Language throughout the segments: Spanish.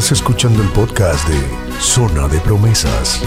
Estás escuchando el podcast de Zona de Promesas.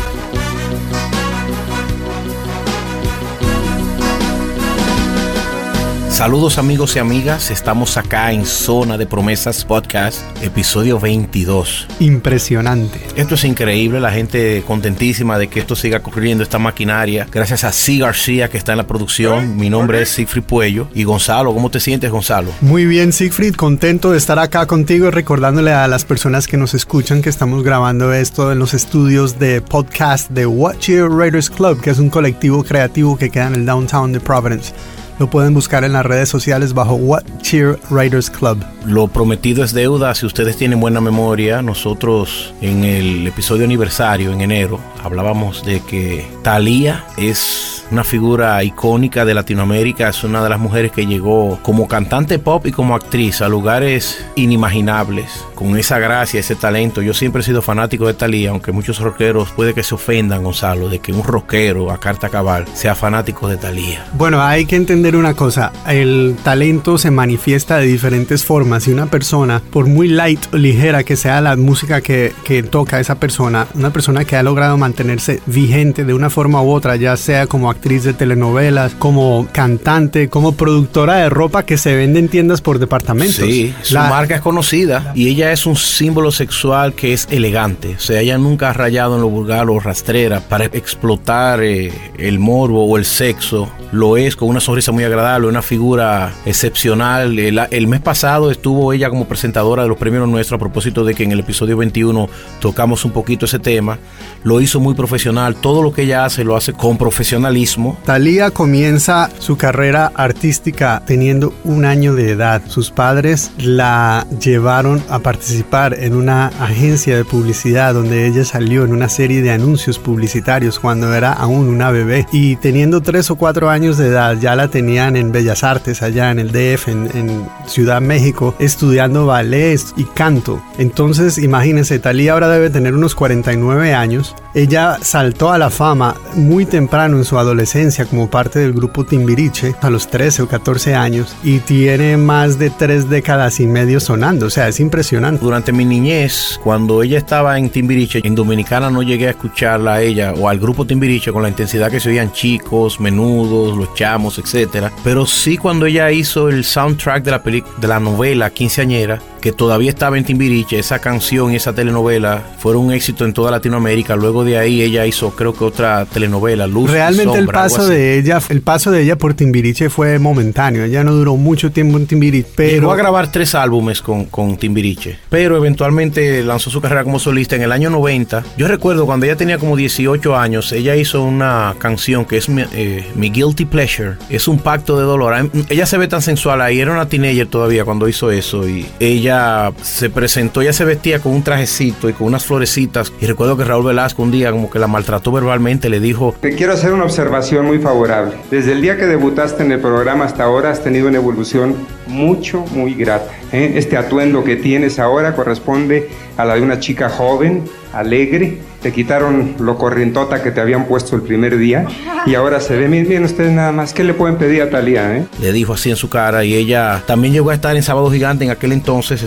Saludos amigos y amigas, estamos acá en Zona de Promesas Podcast, episodio 22. Impresionante. Esto es increíble, la gente contentísima de que esto siga corriendo, esta maquinaria. Gracias a C. García que está en la producción. Mi nombre es Siegfried Puello. Y Gonzalo, ¿cómo te sientes Gonzalo? Muy bien Siegfried, contento de estar acá contigo y recordándole a las personas que nos escuchan que estamos grabando esto en los estudios de podcast de Watch Your Raiders Club, que es un colectivo creativo que queda en el downtown de Providence. Lo pueden buscar en las redes sociales bajo What Cheer Writers Club. Lo prometido es deuda. Si ustedes tienen buena memoria, nosotros en el episodio aniversario en enero hablábamos de que Thalía es una figura icónica de Latinoamérica, es una de las mujeres que llegó como cantante pop y como actriz a lugares inimaginables, con esa gracia, ese talento. Yo siempre he sido fanático de Thalía, aunque muchos rockeros puede que se ofendan, Gonzalo, de que un rockero a carta cabal sea fanático de Thalía. Bueno, hay que entender una cosa, el talento se manifiesta de diferentes formas y una persona, por muy light o ligera que sea la música que, que toca esa persona, una persona que ha logrado mantenerse vigente de una forma u otra, ya sea como actriz de telenovelas, como cantante, como productora de ropa que se vende en tiendas por departamentos. Sí, su La- marca es conocida y ella es un símbolo sexual que es elegante. O sea, ella nunca ha rayado en lo vulgar o rastrera para explotar eh, el morbo o el sexo. Lo es con una sonrisa muy agradable, una figura excepcional. El, el mes pasado estuvo ella como presentadora de los premios nuestros a propósito de que en el episodio 21 tocamos un poquito ese tema. Lo hizo muy profesional. Todo lo que ella hace lo hace con profesionalismo. Thalía comienza su carrera artística teniendo un año de edad. Sus padres la llevaron a participar en una agencia de publicidad donde ella salió en una serie de anuncios publicitarios cuando era aún una bebé. Y teniendo tres o cuatro años de edad ya la tenían en Bellas Artes allá en el DF, en, en Ciudad México, estudiando ballet y canto. Entonces imagínense, Thalía ahora debe tener unos 49 años. Ella saltó a la fama muy temprano en su adolescencia como parte del grupo Timbiriche a los 13 o 14 años y tiene más de tres décadas y medio sonando, o sea, es impresionante. Durante mi niñez, cuando ella estaba en Timbiriche, en Dominicana no llegué a escucharla a ella o al grupo Timbiriche con la intensidad que se oían chicos, menudos, los chamos, etcétera. Pero sí cuando ella hizo el soundtrack de la de la novela Quinceañera, que todavía estaba en Timbiriche, esa canción y esa telenovela fueron un éxito en toda Latinoamérica. Luego de ahí ella hizo creo que otra telenovela, Luz y Realmente el Sombra, algo paso de ella, el paso de ella por Timbiriche fue momentáneo. Ella no duró mucho tiempo en Timbiriche, pero Llegó a grabar tres álbumes con, con Timbiriche, pero eventualmente lanzó su carrera como solista en el año 90. Yo recuerdo cuando ella tenía como 18 años, ella hizo una canción que es mi, eh, mi Guilty Pleasure. Es un pacto de dolor. Ella se ve tan sensual ahí, era una teenager todavía cuando hizo eso y ella se presentó, ella se vestía con un trajecito y con unas florecitas. Y recuerdo que Raúl Velasco un día como que la maltrató verbalmente, le dijo, Te quiero hacer una observación muy favorable. Desde el día que debutaste en el programa hasta ahora has tenido una evolución mucho, muy grata. ¿eh? Este atuendo que tienes ahora corresponde a la de una chica joven, alegre. Te quitaron lo corrientota que te habían puesto el primer día y ahora se ve. Miren, miren ustedes nada más. ¿Qué le pueden pedir a Talía? Eh? le dijo así en su cara y ella también llegó a estar en Sábado Gigante en aquel entonces.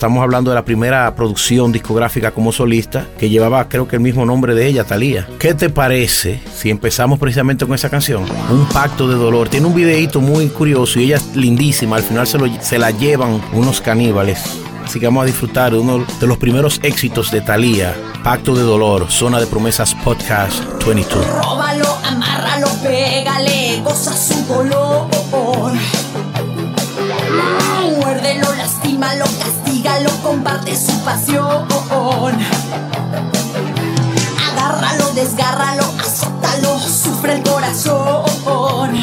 Estamos hablando de la primera producción discográfica como solista que llevaba creo que el mismo nombre de ella, Thalía. ¿Qué te parece si empezamos precisamente con esa canción? Un pacto de dolor. Tiene un videíto muy curioso y ella es lindísima. Al final se, lo- se la llevan unos caníbales. Así que vamos a disfrutar de uno de los primeros éxitos de Thalía, Pacto de Dolor, Zona de Promesas Podcast 22. Róbalo, amárralo, pégale, goza su dolor. Muérdelo, lastímalo, castígalo, comparte su pasión. Agárralo, desgárralo, azótalo, sufre el corazón.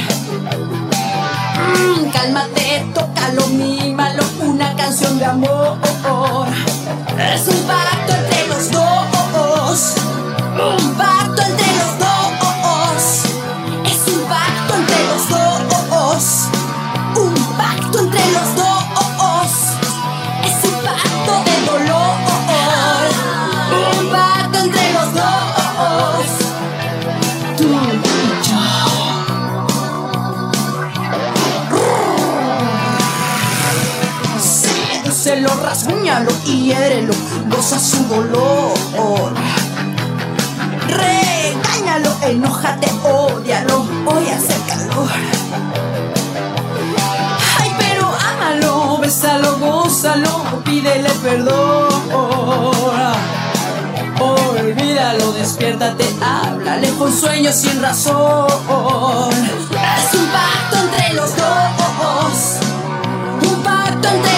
Mm, Cálmate, tócalo, mímalo, una canción de amor. Es un y hiérelo, goza su dolor. Regáñalo, enójate, odialo, hoy hace calor. Ay, pero ámalo, bésalo, gózalo, pídele perdón. Olvídalo, despiértate, háblale con sueños sin razón. Es un pacto entre los dos. Un pacto entre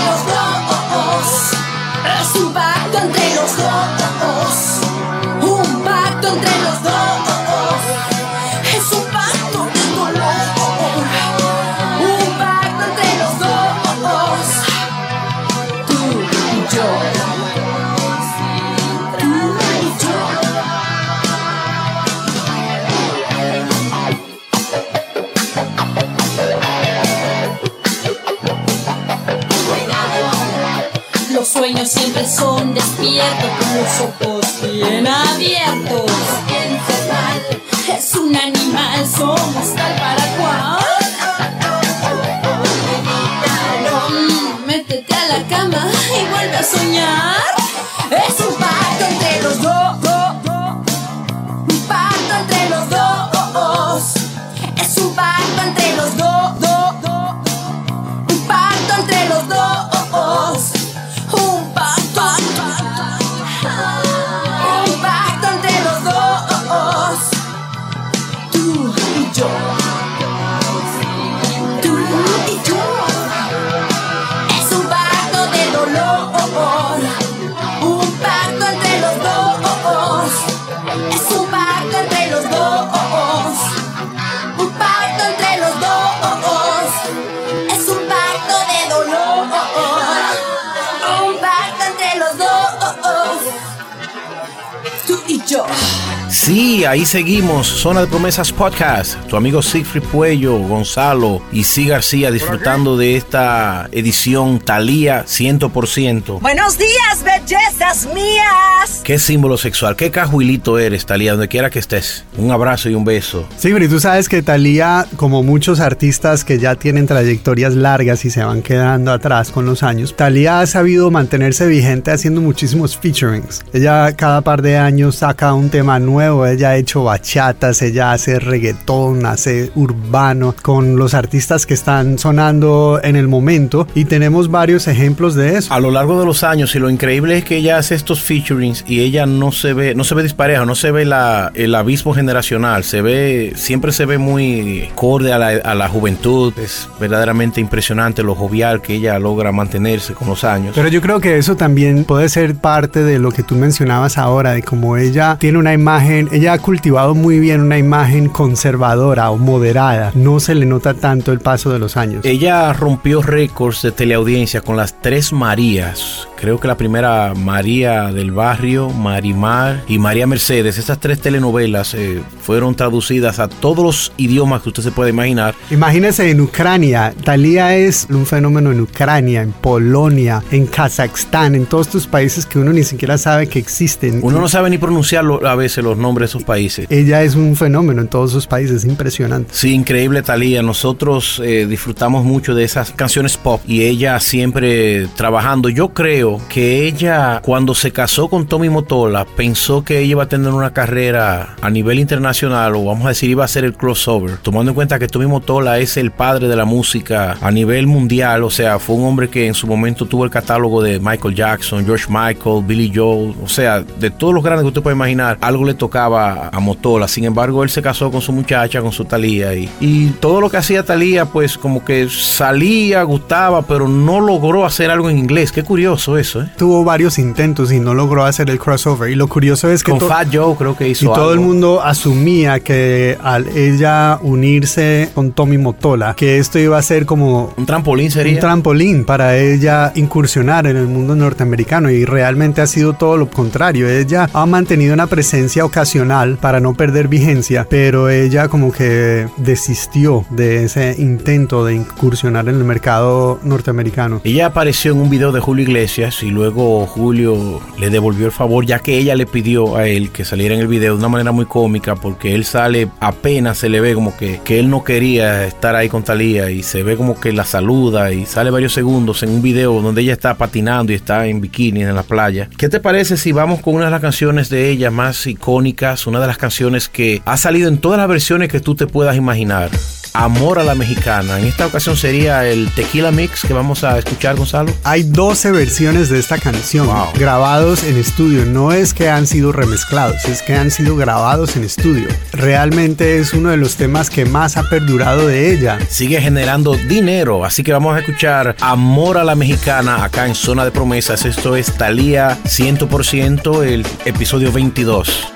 ahí seguimos. Zona de Promesas Podcast. Tu amigo Siegfried Puello, Gonzalo y C. García disfrutando de esta edición Talía 100%. Buenos días, bellezas mías. Qué símbolo sexual, qué cajuilito eres, Talía, donde quiera que estés. Un abrazo y un beso. Sí, pero tú sabes que Thalía, como muchos artistas que ya tienen trayectorias largas y se van quedando atrás con los años, Thalía ha sabido mantenerse vigente haciendo muchísimos featurings. Ella cada par de años saca un tema nuevo, ella hecho bachatas, ella hace reggaetón, hace urbano con los artistas que están sonando en el momento y tenemos varios ejemplos de eso. A lo largo de los años, y lo increíble es que ella hace estos featurings y ella no se ve, no se ve dispareja, no se ve la, el abismo generacional, se ve, siempre se ve muy acorde a la, a la juventud. Es verdaderamente impresionante lo jovial que ella logra mantenerse con los años. Pero yo creo que eso también puede ser parte de lo que tú mencionabas ahora, de cómo ella tiene una imagen, ella cultivado muy bien una imagen conservadora o moderada. No se le nota tanto el paso de los años. Ella rompió récords de teleaudiencia con las tres Marías. Creo que la primera María del Barrio, Marimar y María Mercedes. Estas tres telenovelas eh, fueron traducidas a todos los idiomas que usted se puede imaginar. Imagínese en Ucrania, Thalía es un fenómeno en Ucrania, en Polonia, en Kazajstán, en todos estos países que uno ni siquiera sabe que existen. Uno no sabe ni pronunciarlo a veces los nombres de esos países. Ella es un fenómeno en todos esos países, impresionante. Sí, increíble Talía. Nosotros eh, disfrutamos mucho de esas canciones pop y ella siempre trabajando. Yo creo que ella cuando se casó con Tommy Motola pensó que ella iba a tener una carrera a nivel internacional o vamos a decir iba a ser el crossover. Tomando en cuenta que Tommy Motola es el padre de la música a nivel mundial, o sea, fue un hombre que en su momento tuvo el catálogo de Michael Jackson, George Michael, Billy Joel, o sea, de todos los grandes que usted puede imaginar, algo le tocaba a Motola. Sin embargo, él se casó con su muchacha, con su Talía y, y todo lo que hacía Talía, pues como que salía, gustaba, pero no logró hacer algo en inglés. Qué curioso eso, ¿eh? Tuvo varios intentos y no logró hacer el crossover. Y lo curioso es que Con to- Fat Joe creo que hizo y todo el mundo asumía que al ella unirse con Tommy Motola, que esto iba a ser como Un trampolín sería. un trampolín para ella incursionar en el mundo norteamericano y realmente ha sido todo lo contrario. Ella ha mantenido una presencia ocasional para no perder vigencia, pero ella como que desistió de ese intento de incursionar en el mercado norteamericano. Ella apareció en un video de Julio Iglesias y luego Julio le devolvió el favor ya que ella le pidió a él que saliera en el video de una manera muy cómica porque él sale apenas se le ve como que, que él no quería estar ahí con Talía y se ve como que la saluda y sale varios segundos en un video donde ella está patinando y está en bikini en la playa. ¿Qué te parece si vamos con una de las canciones de ella más icónicas, una de las canciones que ha salido en todas las versiones que tú te puedas imaginar? Amor a la Mexicana. En esta ocasión sería el Tequila Mix que vamos a escuchar, Gonzalo. Hay 12 versiones de esta canción Wow. grabados en estudio. No es que han sido remezclados, es que han sido grabados en estudio. Realmente es uno de los temas que más ha perdurado de ella. Sigue generando dinero, así que vamos a escuchar Amor a la Mexicana acá en Zona de Promesas. Esto es Talía 100%, el episodio 22.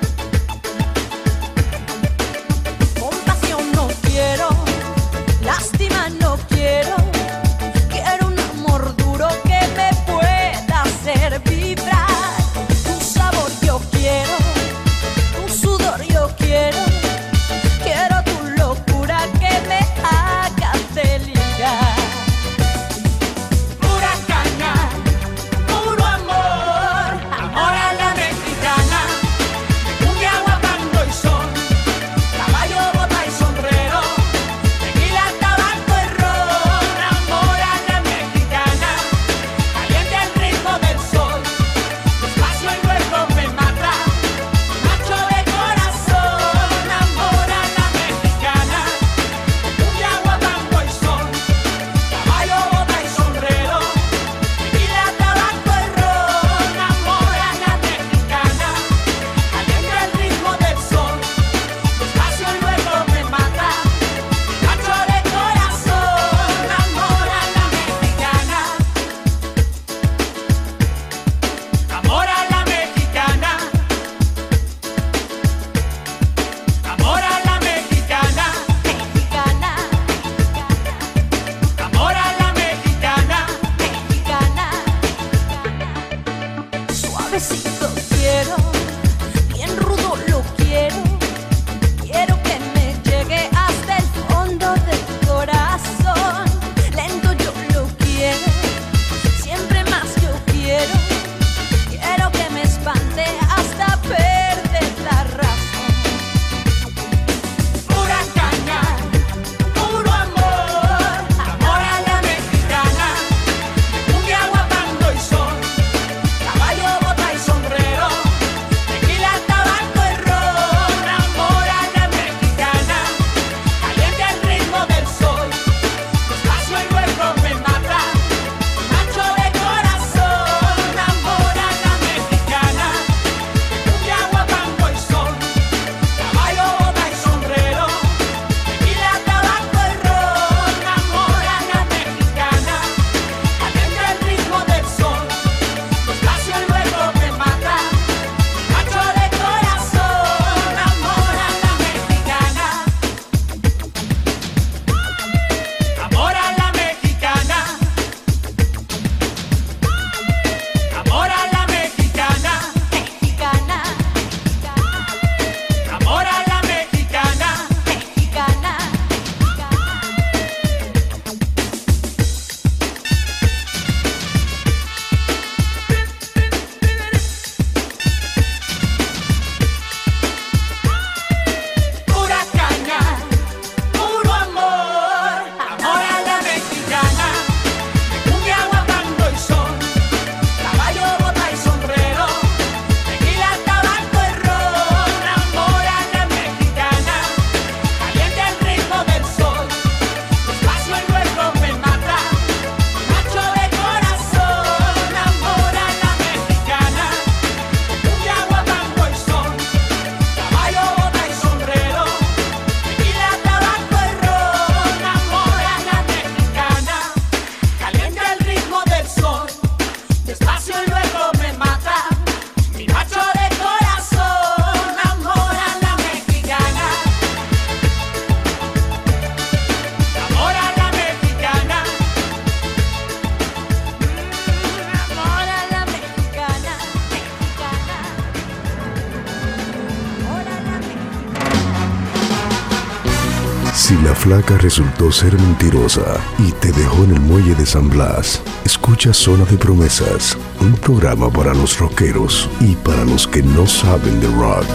La flaca resultó ser mentirosa y te dejó en el muelle de San Blas, escucha Zona de Promesas, un programa para los rockeros y para los que no saben de rock.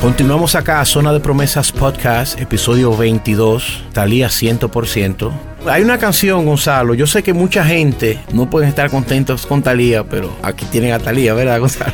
Continuamos acá, Zona de Promesas Podcast, episodio 22, Talía 100%. Hay una canción, Gonzalo. Yo sé que mucha gente no pueden estar contentos con Talía, pero aquí tienen a Talía, ¿verdad, Gonzalo?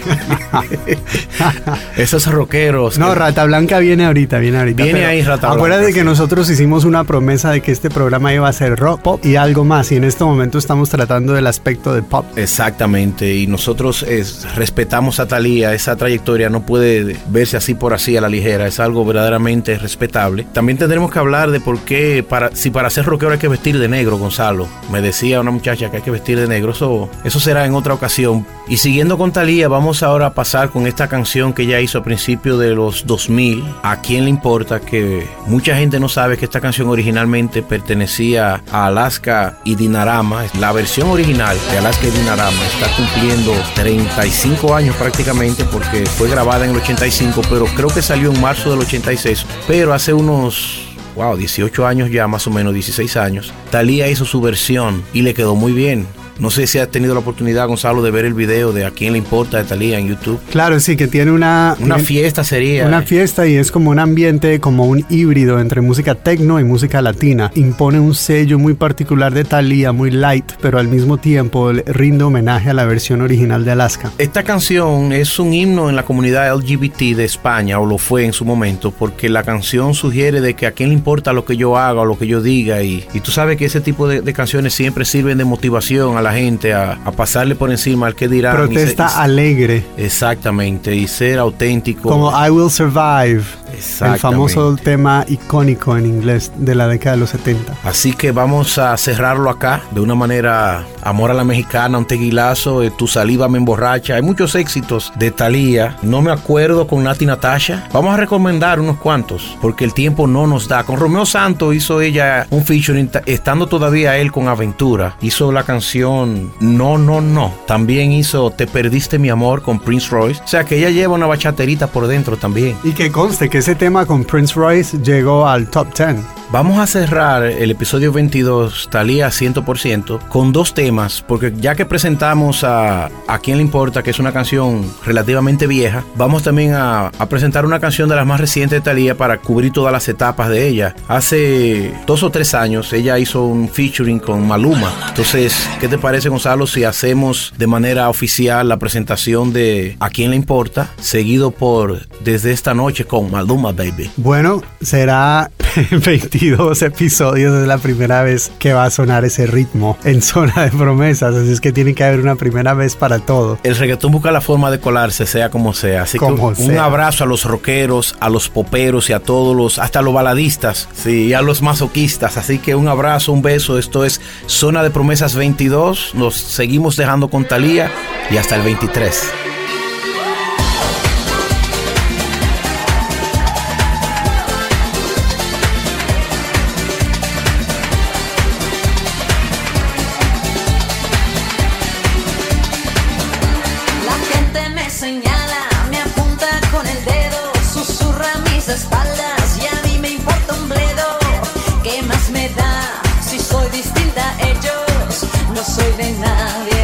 Esos rockeros. No, Rata Blanca viene ahorita, viene ahorita. Viene ahí Rata Acuérdate Blanca, que sí. nosotros hicimos una promesa de que este programa iba a ser rock, pop y algo más. Y en este momento estamos tratando del aspecto de pop. Exactamente, y nosotros es, respetamos a Talía, esa trayectoria no puede verse así por así a la ligera, es algo verdaderamente respetable. También tendremos que hablar de por qué, para, si para ser rockero hay que vestir de negro, Gonzalo. Me decía una muchacha que hay que vestir de negro, eso, eso será en otra ocasión. Y siguiendo con Talía, vamos ahora a pasar con esta canción que ella hizo a principios de los 2000, ¿A quién le importa? Que mucha gente no sabe que esta canción originalmente pertenecía a Alaska y Dinarama. La versión original de Alaska y Dinarama está cumpliendo 35 años prácticamente porque fue grabada en el 85, pero creo que salió en marzo del 86. Pero hace unos wow, 18 años ya, más o menos 16 años, Talía hizo su versión y le quedó muy bien. No sé si has tenido la oportunidad, Gonzalo, de ver el video de A quién le importa de Talía en YouTube. Claro, sí, que tiene una... Una tiene- fiesta sería. Una fiesta y es como un ambiente, como un híbrido entre música tecno y música latina. Impone un sello muy particular de Thalía, muy light, pero al mismo tiempo rinde homenaje a la versión original de Alaska. Esta canción es un himno en la comunidad LGBT de España, o lo fue en su momento, porque la canción sugiere de que a quién le importa lo que yo haga o lo que yo diga, y, y tú sabes que ese tipo de, de canciones siempre sirven de motivación a la gente a, a pasarle por encima al que dirán. y Protesta se- y- alegre, Exactamente, y ser auténtico. como I Will Survive, el famoso tema icónico en inglés de la década de los 70. Así que vamos a cerrarlo acá de una manera amor a la mexicana, un tequilazo, eh, tu saliva me emborracha. Hay muchos éxitos de Thalía. No me acuerdo con Nati Natasha. Vamos a recomendar unos cuantos porque el tiempo no nos da. Con Romeo Santos hizo ella un featuring ta- estando todavía él con Aventura. Hizo la canción No, no, no. También hizo Te perdiste mi amor con Prince Royce. O sea que ella lleva una bachaterita por dentro también. Y que conste que ese tema con Prince Royce llegó al top 10. Vamos a cerrar el episodio 22, Talía 100%, con dos temas, porque ya que presentamos a A quién le importa, que es una canción relativamente vieja, vamos también a, a presentar una canción de las más recientes de Talía para cubrir todas las etapas de ella. Hace dos o tres años ella hizo un featuring con Maluma. Entonces, ¿qué te parece, Gonzalo, si hacemos de manera oficial la presentación de A quién le importa, seguido por Desde esta noche con Maluma, baby? Bueno, será 22 episodios, es la primera vez que va a sonar ese ritmo en zona de promesas, así es que tiene que haber una primera vez para todo. El reggaetón busca la forma de colarse, sea como sea. Así Como que un sea. abrazo a los rockeros, a los poperos y a todos los, hasta los baladistas, sí, y a los masoquistas. Así que un abrazo, un beso. Esto es Zona de Promesas 22. Nos seguimos dejando con Talía y hasta el 23. De nadie,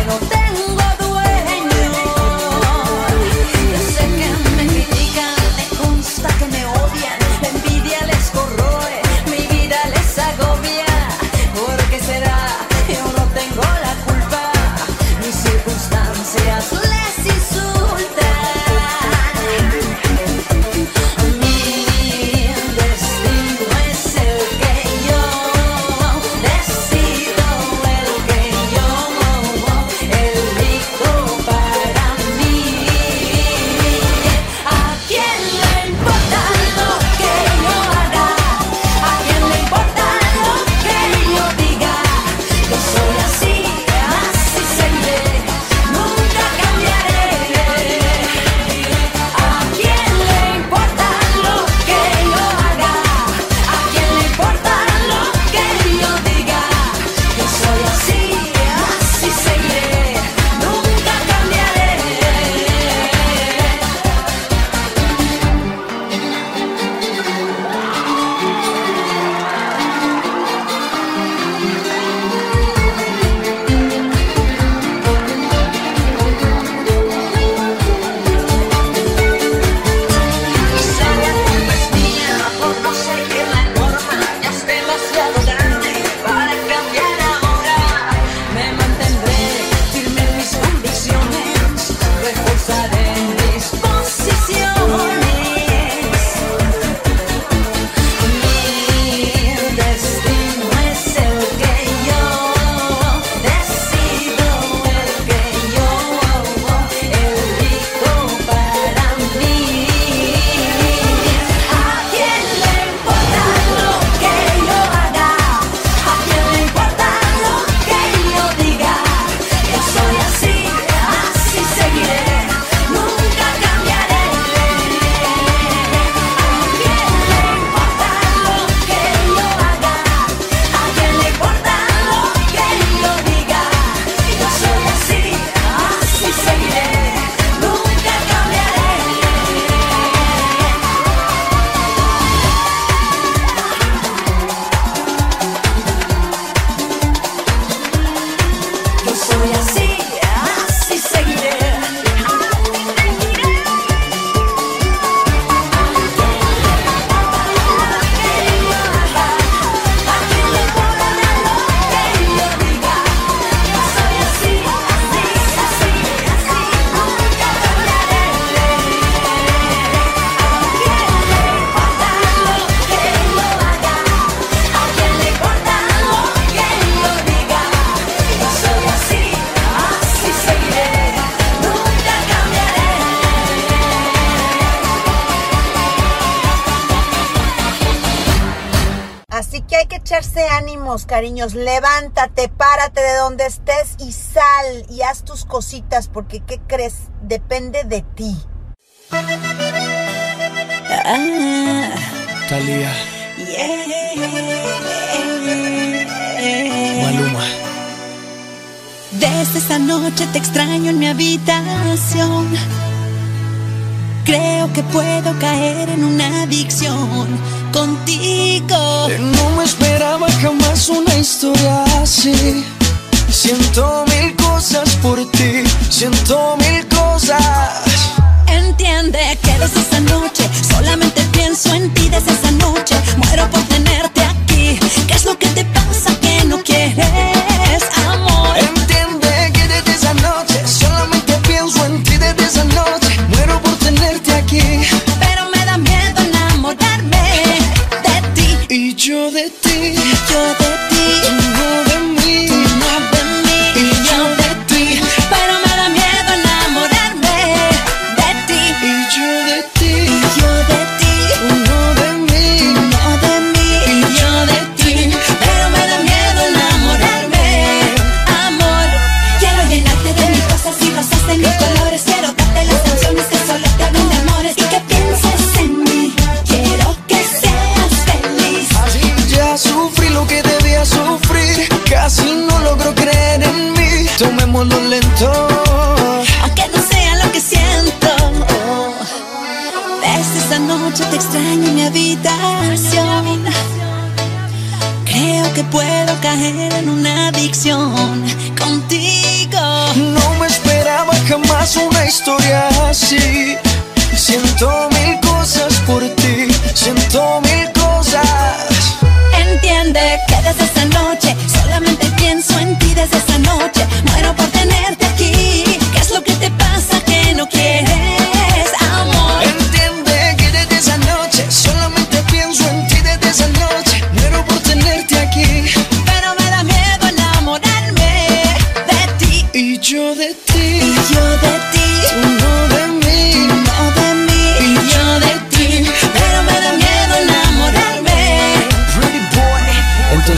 que hay que echarse ánimos, cariños. Levántate, párate de donde estés y sal y haz tus cositas porque ¿qué crees? Depende de ti. Talía. Maluma. Desde esta noche te extraño en mi habitación. Creo que puedo caer en una adicción contigo. No me esperaba jamás una historia así. Siento mil cosas por ti, siento mil cosas. Entiende que desde esa noche solamente pienso en ti desde esa noche. Muero por tenerte aquí. ¿Qué es lo que te pasa Tomémoslo lento. aunque no sea lo que siento. Desde esta noche te extraño en mi habitación. Creo que puedo caer en una adicción contigo. No me esperaba jamás una historia así. Siento mil cosas por ti, siento mil cosas. Entiende que desde esta noche solamente pienso en ti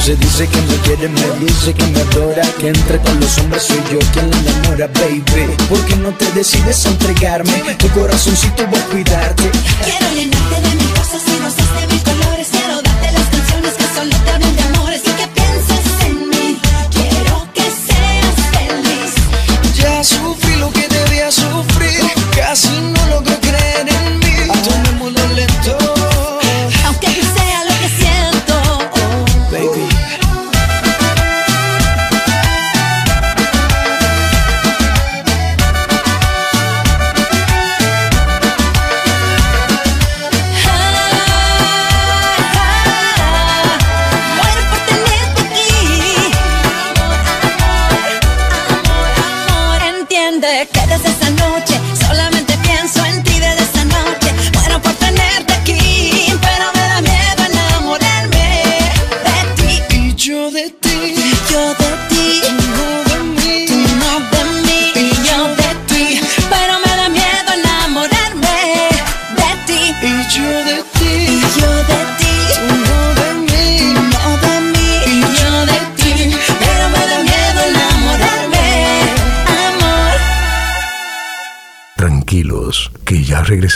Entonces dice que me quiere, me dice que me adora Que entre con los hombres soy yo quien la enamora, baby ¿Por qué no te decides a entregarme? Tu corazoncito voy a cuidarte Quiero llenarte de mis cosas y rosas de mis colores.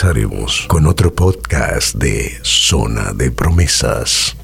Regresaremos con otro podcast de Zona de Promesas.